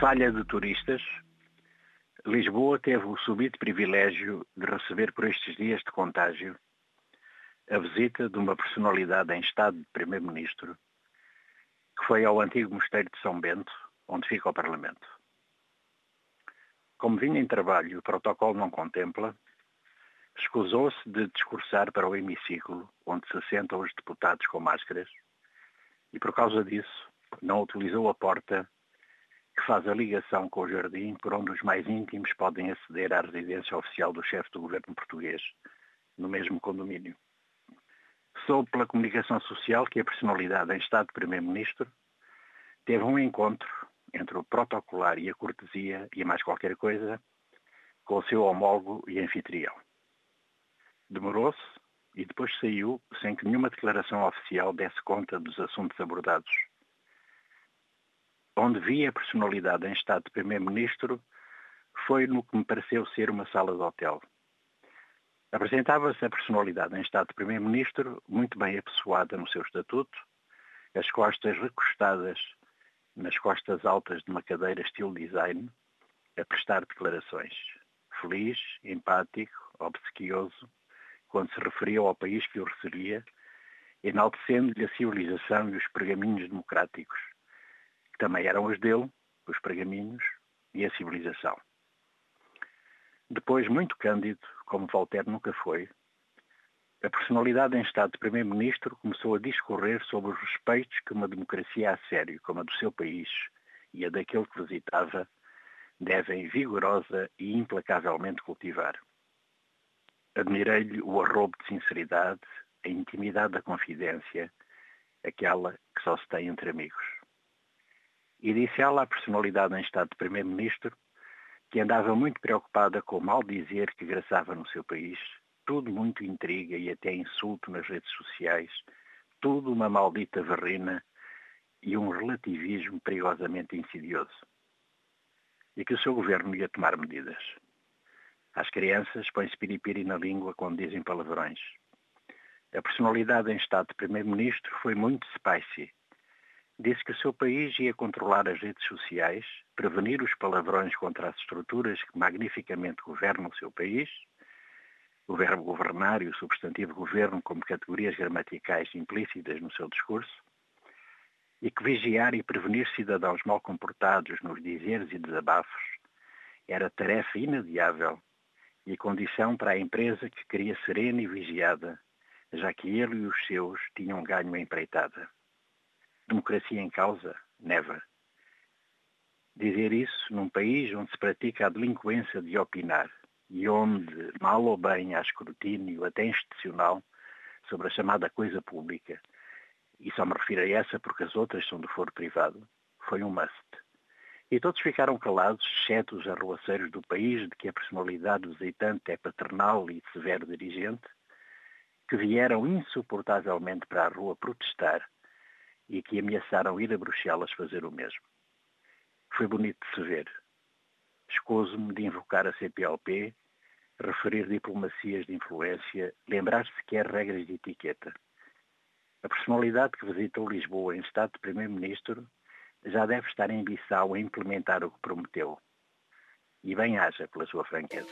falha de turistas, Lisboa teve o subido privilégio de receber por estes dias de contágio a visita de uma personalidade em estado de primeiro-ministro que foi ao antigo mosteiro de São Bento, onde fica o Parlamento. Como vinha em trabalho o protocolo não contempla, escusou-se de discursar para o hemiciclo, onde se sentam os deputados com máscaras, e por causa disso não utilizou a porta que faz a ligação com o jardim por onde os mais íntimos podem aceder à residência oficial do chefe do governo português, no mesmo condomínio. Soube pela comunicação social que a personalidade em estado de primeiro-ministro teve um encontro entre o protocolar e a cortesia e mais qualquer coisa com o seu homólogo e anfitrião. Demorou-se e depois saiu sem que nenhuma declaração oficial desse conta dos assuntos abordados. Onde vi a personalidade em estado de primeiro-ministro foi no que me pareceu ser uma sala de hotel. Apresentava-se a personalidade em estado de primeiro-ministro, muito bem apessoada no seu estatuto, as costas recostadas nas costas altas de uma cadeira estilo design, a prestar declarações. Feliz, empático, obsequioso, quando se referia ao país que o recebia, enaltecendo-lhe a civilização e os pergaminhos democráticos, também eram os dele, os pergaminhos e a civilização. Depois, muito cândido, como Voltaire nunca foi, a personalidade em estado de primeiro-ministro começou a discorrer sobre os respeitos que uma democracia a sério, como a do seu país e a daquele que visitava, devem vigorosa e implacavelmente cultivar. Admirei-lhe o arrobo de sinceridade, a intimidade da confidência, aquela que só se tem entre amigos. E disse ela à personalidade em estado de primeiro-ministro que andava muito preocupada com o mal dizer que graçava no seu país tudo muito intriga e até insulto nas redes sociais, tudo uma maldita verrina e um relativismo perigosamente insidioso. E que o seu governo ia tomar medidas. Às crianças põe-se piripiri na língua quando dizem palavrões. A personalidade em estado de primeiro-ministro foi muito spicy. Disse que o seu país ia controlar as redes sociais, prevenir os palavrões contra as estruturas que magnificamente governam o seu país o verbo governar e o substantivo governo como categorias gramaticais implícitas no seu discurso, e que vigiar e prevenir cidadãos mal comportados nos dizeres e desabafos era tarefa inadiável e condição para a empresa que queria serena e vigiada, já que ele e os seus tinham ganho empreitada. Democracia em causa? Never. Dizer isso num país onde se pratica a delinquência de opinar, e onde, mal ou bem, há escrutínio até institucional sobre a chamada coisa pública, e só me refiro a essa porque as outras são do foro privado, foi um must. E todos ficaram calados, exceto os arruaceiros do país, de que a personalidade visitante é paternal e severo dirigente, que vieram insuportavelmente para a rua protestar e que ameaçaram ir a Bruxelas fazer o mesmo. Foi bonito de se ver, Escuso-me de invocar a CPLP, referir diplomacias de influência, lembrar sequer regras de etiqueta. A personalidade que visitou Lisboa em estado de Primeiro-Ministro já deve estar em Bissau a implementar o que prometeu. E bem haja pela sua franqueza.